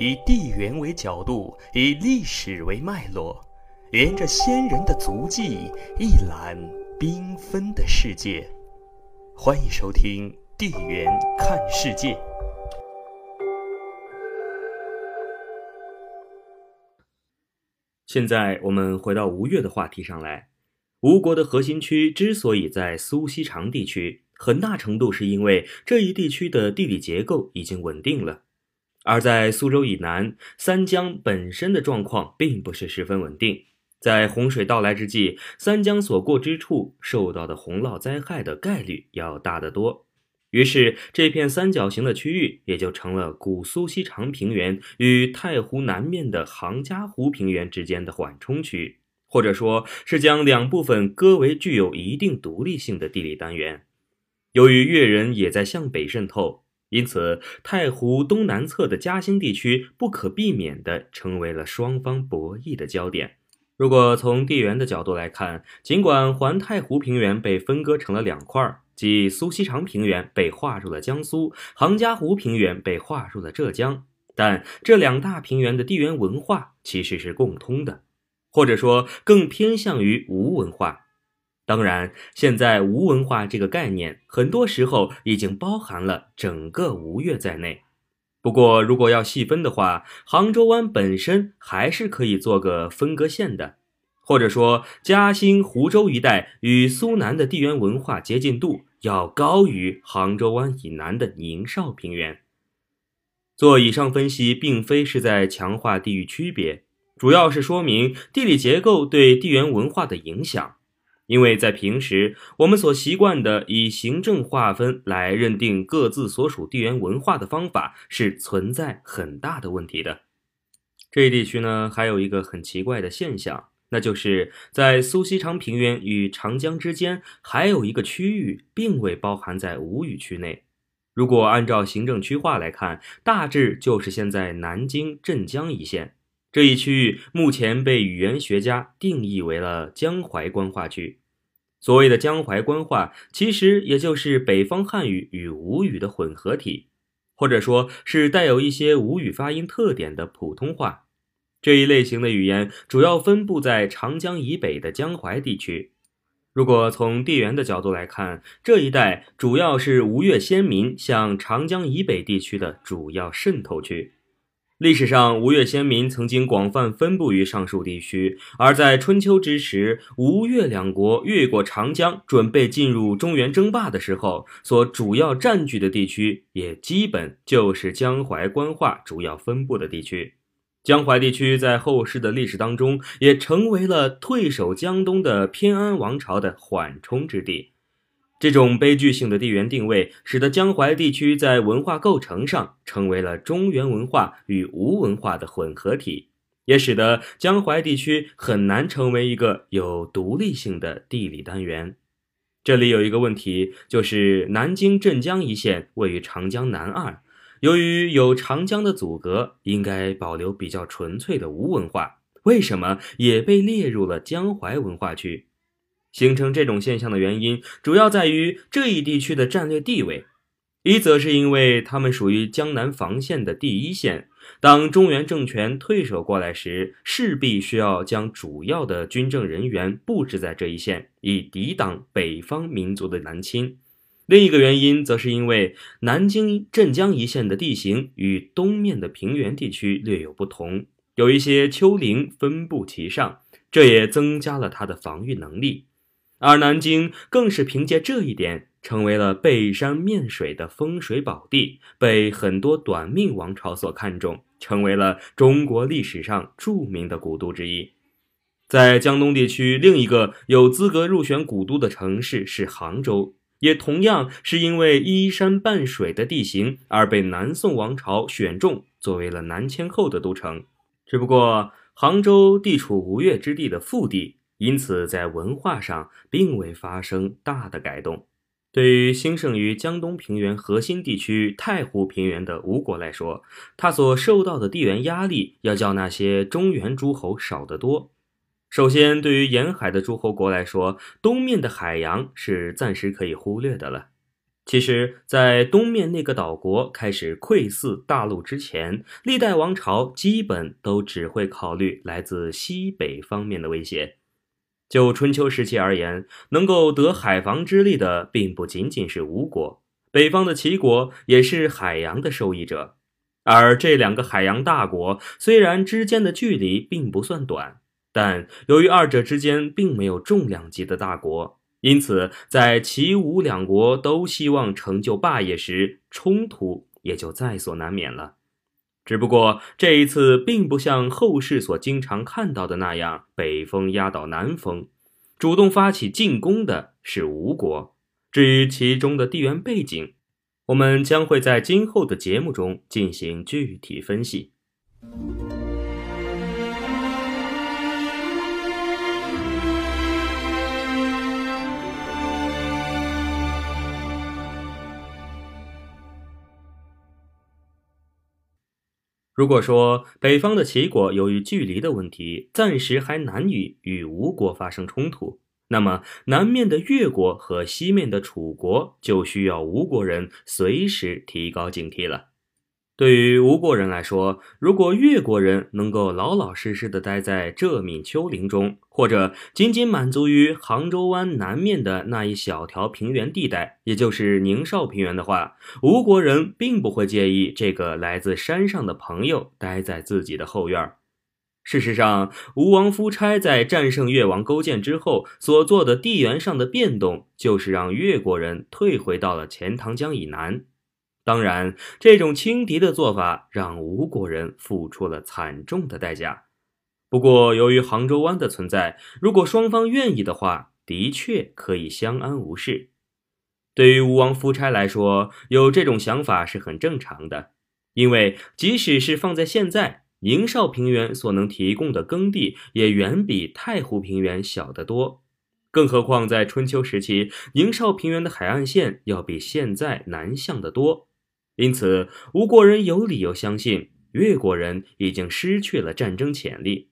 以地缘为角度，以历史为脉络，沿着先人的足迹，一览缤纷的世界。欢迎收听《地缘看世界》。现在我们回到吴越的话题上来。吴国的核心区之所以在苏锡常地区，很大程度是因为这一地区的地理结构已经稳定了。而在苏州以南，三江本身的状况并不是十分稳定。在洪水到来之际，三江所过之处受到的洪涝灾害的概率要大得多。于是，这片三角形的区域也就成了古苏锡常平原与太湖南面的杭嘉湖平原之间的缓冲区，或者说是将两部分割为具有一定独立性的地理单元。由于越人也在向北渗透。因此，太湖东南侧的嘉兴地区不可避免地成为了双方博弈的焦点。如果从地缘的角度来看，尽管环太湖平原被分割成了两块，即苏锡常平原被划入了江苏，杭嘉湖平原被划入了浙江，但这两大平原的地缘文化其实是共通的，或者说更偏向于吴文化。当然，现在吴文化这个概念，很多时候已经包含了整个吴越在内。不过，如果要细分的话，杭州湾本身还是可以做个分割线的，或者说嘉兴、湖州一带与苏南的地缘文化接近度要高于杭州湾以南的宁绍平原。做以上分析，并非是在强化地域区别，主要是说明地理结构对地缘文化的影响。因为在平时，我们所习惯的以行政划分来认定各自所属地缘文化的方法是存在很大的问题的。这一地区呢，还有一个很奇怪的现象，那就是在苏锡常平原与长江之间，还有一个区域并未包含在吴语区内。如果按照行政区划来看，大致就是现在南京镇江一线。这一区域目前被语言学家定义为了江淮官话区。所谓的江淮官话，其实也就是北方汉语与吴语的混合体，或者说是带有一些吴语发音特点的普通话。这一类型的语言主要分布在长江以北的江淮地区。如果从地缘的角度来看，这一带主要是吴越先民向长江以北地区的主要渗透区。历史上，吴越先民曾经广泛分布于上述地区，而在春秋之时，吴越两国越过长江，准备进入中原争霸的时候，所主要占据的地区，也基本就是江淮官话主要分布的地区。江淮地区在后世的历史当中，也成为了退守江东的偏安王朝的缓冲之地。这种悲剧性的地缘定位，使得江淮地区在文化构成上成为了中原文化与吴文化的混合体，也使得江淮地区很难成为一个有独立性的地理单元。这里有一个问题，就是南京镇江一线位于长江南岸，由于有长江的阻隔，应该保留比较纯粹的吴文化，为什么也被列入了江淮文化区？形成这种现象的原因，主要在于这一地区的战略地位。一则是因为他们属于江南防线的第一线，当中原政权退守过来时，势必需要将主要的军政人员布置在这一线，以抵挡北方民族的南侵。另一个原因，则是因为南京镇江一线的地形与东面的平原地区略有不同，有一些丘陵分布其上，这也增加了它的防御能力。而南京更是凭借这一点，成为了背山面水的风水宝地，被很多短命王朝所看重，成为了中国历史上著名的古都之一。在江东地区，另一个有资格入选古都的城市是杭州，也同样是因为依山傍水的地形而被南宋王朝选中，作为了南迁后的都城。只不过，杭州地处吴越之地的腹地。因此，在文化上并未发生大的改动。对于兴盛于江东平原核心地区太湖平原的吴国来说，它所受到的地缘压力要较那些中原诸侯少得多。首先，对于沿海的诸侯国来说，东面的海洋是暂时可以忽略的了。其实，在东面那个岛国开始窥伺大陆之前，历代王朝基本都只会考虑来自西北方面的威胁。就春秋时期而言，能够得海防之利的，并不仅仅是吴国，北方的齐国也是海洋的受益者。而这两个海洋大国虽然之间的距离并不算短，但由于二者之间并没有重量级的大国。因此，在齐吴两国都希望成就霸业时，冲突也就在所难免了。只不过这一次，并不像后世所经常看到的那样，北风压倒南风，主动发起进攻的是吴国。至于其中的地缘背景，我们将会在今后的节目中进行具体分析。如果说北方的齐国由于距离的问题，暂时还难以与吴国发生冲突，那么南面的越国和西面的楚国就需要吴国人随时提高警惕了。对于吴国人来说，如果越国人能够老老实实的待在浙闽丘陵中，或者仅仅满足于杭州湾南面的那一小条平原地带，也就是宁绍平原的话，吴国人并不会介意这个来自山上的朋友待在自己的后院。事实上，吴王夫差在战胜越王勾践之后所做的地缘上的变动，就是让越国人退回到了钱塘江以南。当然，这种轻敌的做法让吴国人付出了惨重的代价。不过，由于杭州湾的存在，如果双方愿意的话，的确可以相安无事。对于吴王夫差来说，有这种想法是很正常的，因为即使是放在现在，宁绍平原所能提供的耕地也远比太湖平原小得多。更何况在春秋时期，宁绍平原的海岸线要比现在南向得多。因此，吴国人有理由相信越国人已经失去了战争潜力。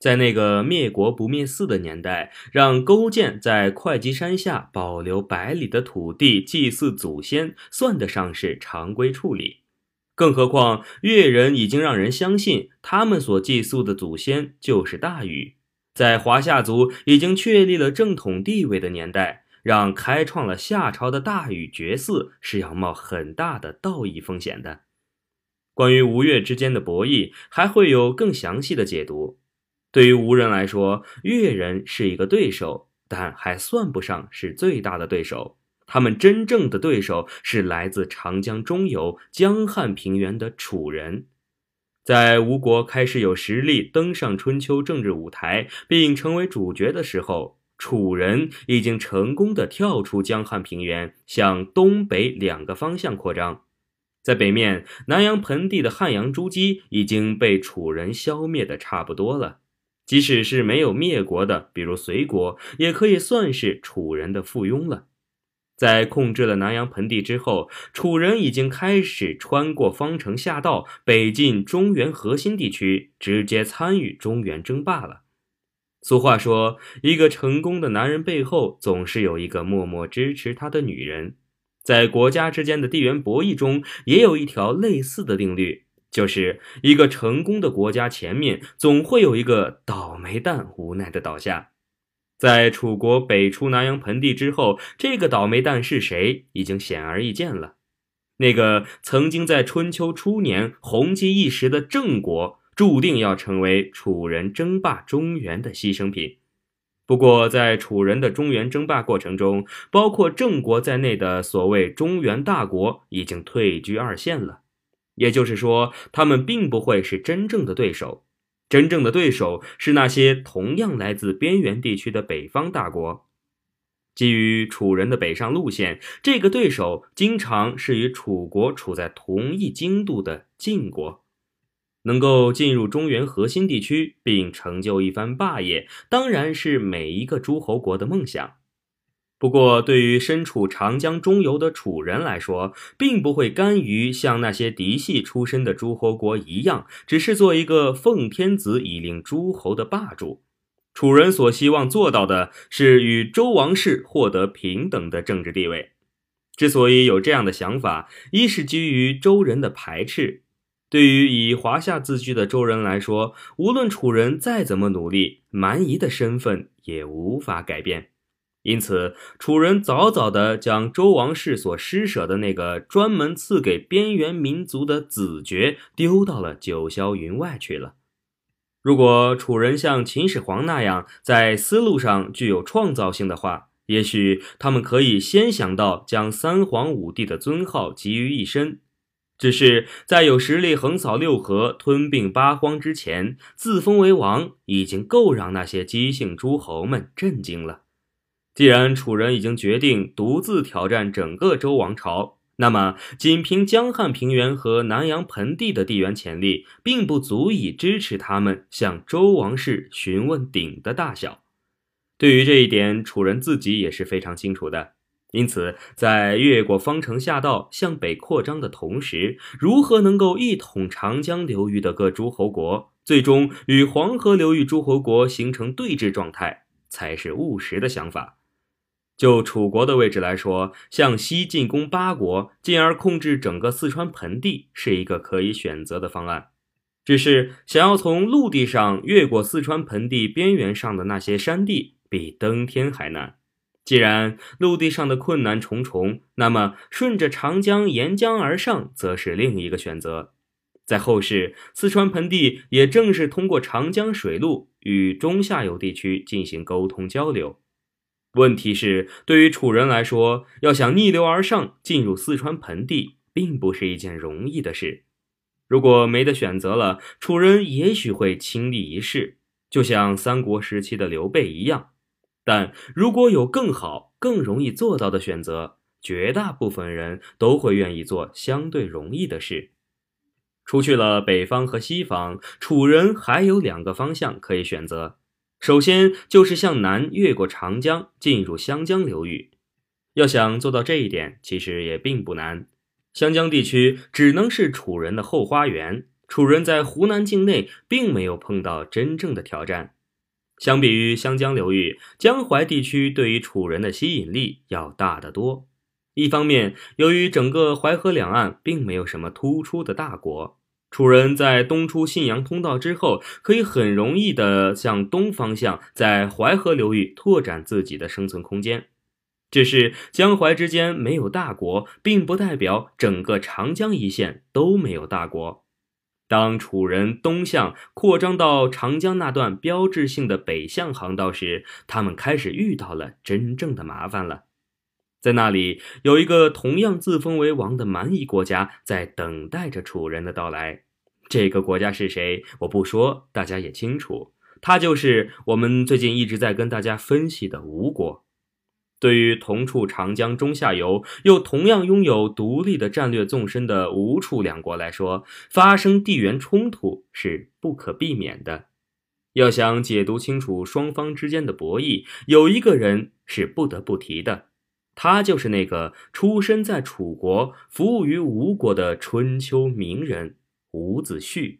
在那个灭国不灭寺的年代，让勾践在会稽山下保留百里的土地祭祀祖先，算得上是常规处理。更何况，越人已经让人相信他们所祭祀的祖先就是大禹。在华夏族已经确立了正统地位的年代。让开创了夏朝的大禹绝嗣是要冒很大的道义风险的。关于吴越之间的博弈，还会有更详细的解读。对于吴人来说，越人是一个对手，但还算不上是最大的对手。他们真正的对手是来自长江中游江汉平原的楚人。在吴国开始有实力登上春秋政治舞台，并成为主角的时候。楚人已经成功的跳出江汉平原，向东北两个方向扩张。在北面，南阳盆地的汉阳诸姬已经被楚人消灭的差不多了。即使是没有灭国的，比如隋国，也可以算是楚人的附庸了。在控制了南阳盆地之后，楚人已经开始穿过方城下道，北进中原核心地区，直接参与中原争霸了。俗话说，一个成功的男人背后总是有一个默默支持他的女人。在国家之间的地缘博弈中，也有一条类似的定律，就是一个成功的国家前面总会有一个倒霉蛋无奈的倒下。在楚国北出南阳盆地之后，这个倒霉蛋是谁，已经显而易见了。那个曾经在春秋初年红极一时的郑国。注定要成为楚人争霸中原的牺牲品。不过，在楚人的中原争霸过程中，包括郑国在内的所谓中原大国已经退居二线了。也就是说，他们并不会是真正的对手。真正的对手是那些同样来自边缘地区的北方大国。基于楚人的北上路线，这个对手经常是与楚国处在同一经度的晋国。能够进入中原核心地区并成就一番霸业，当然是每一个诸侯国的梦想。不过，对于身处长江中游的楚人来说，并不会甘于像那些嫡系出身的诸侯国一样，只是做一个奉天子以令诸侯的霸主。楚人所希望做到的是与周王室获得平等的政治地位。之所以有这样的想法，一是基于周人的排斥。对于以华夏自居的周人来说，无论楚人再怎么努力，蛮夷的身份也无法改变。因此，楚人早早地将周王室所施舍的那个专门赐给边缘民族的子爵丢到了九霄云外去了。如果楚人像秦始皇那样在思路上具有创造性的话，也许他们可以先想到将三皇五帝的尊号集于一身。只是在有实力横扫六合、吞并八荒之前，自封为王已经够让那些姬姓诸侯们震惊了。既然楚人已经决定独自挑战整个周王朝，那么仅凭江汉平原和南阳盆地的地缘潜力，并不足以支持他们向周王室询问鼎的大小。对于这一点，楚人自己也是非常清楚的。因此，在越过方城下道向北扩张的同时，如何能够一统长江流域的各诸侯国，最终与黄河流域诸侯国形成对峙状态，才是务实的想法。就楚国的位置来说，向西进攻八国，进而控制整个四川盆地，是一个可以选择的方案。只是想要从陆地上越过四川盆地边缘上的那些山地，比登天还难。既然陆地上的困难重重，那么顺着长江沿江而上，则是另一个选择。在后世，四川盆地也正是通过长江水路与中下游地区进行沟通交流。问题是，对于楚人来说，要想逆流而上进入四川盆地，并不是一件容易的事。如果没得选择了，楚人也许会倾力一试，就像三国时期的刘备一样。但如果有更好、更容易做到的选择，绝大部分人都会愿意做相对容易的事。除去了北方和西方，楚人还有两个方向可以选择。首先就是向南越过长江，进入湘江流域。要想做到这一点，其实也并不难。湘江地区只能是楚人的后花园，楚人在湖南境内并没有碰到真正的挑战。相比于湘江流域，江淮地区对于楚人的吸引力要大得多。一方面，由于整个淮河两岸并没有什么突出的大国，楚人在东出信阳通道之后，可以很容易地向东方向在淮河流域拓展自己的生存空间。只是江淮之间没有大国，并不代表整个长江一线都没有大国。当楚人东向扩张到长江那段标志性的北向航道时，他们开始遇到了真正的麻烦了。在那里，有一个同样自封为王的蛮夷国家在等待着楚人的到来。这个国家是谁？我不说，大家也清楚，它就是我们最近一直在跟大家分析的吴国。对于同处长江中下游，又同样拥有独立的战略纵深的吴楚两国来说，发生地缘冲突是不可避免的。要想解读清楚双方之间的博弈，有一个人是不得不提的，他就是那个出身在楚国、服务于吴国的春秋名人伍子胥。